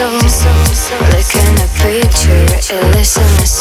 soul, like so, a preacher, it listen.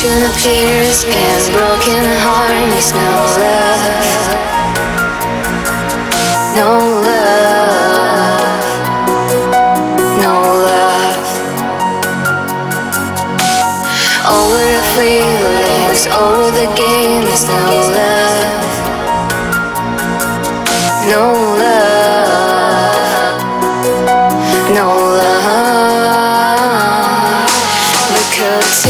ocean appears and broken heart needs no love. No love. No love. Over the feelings, over the game there's no love. No love. No love. Because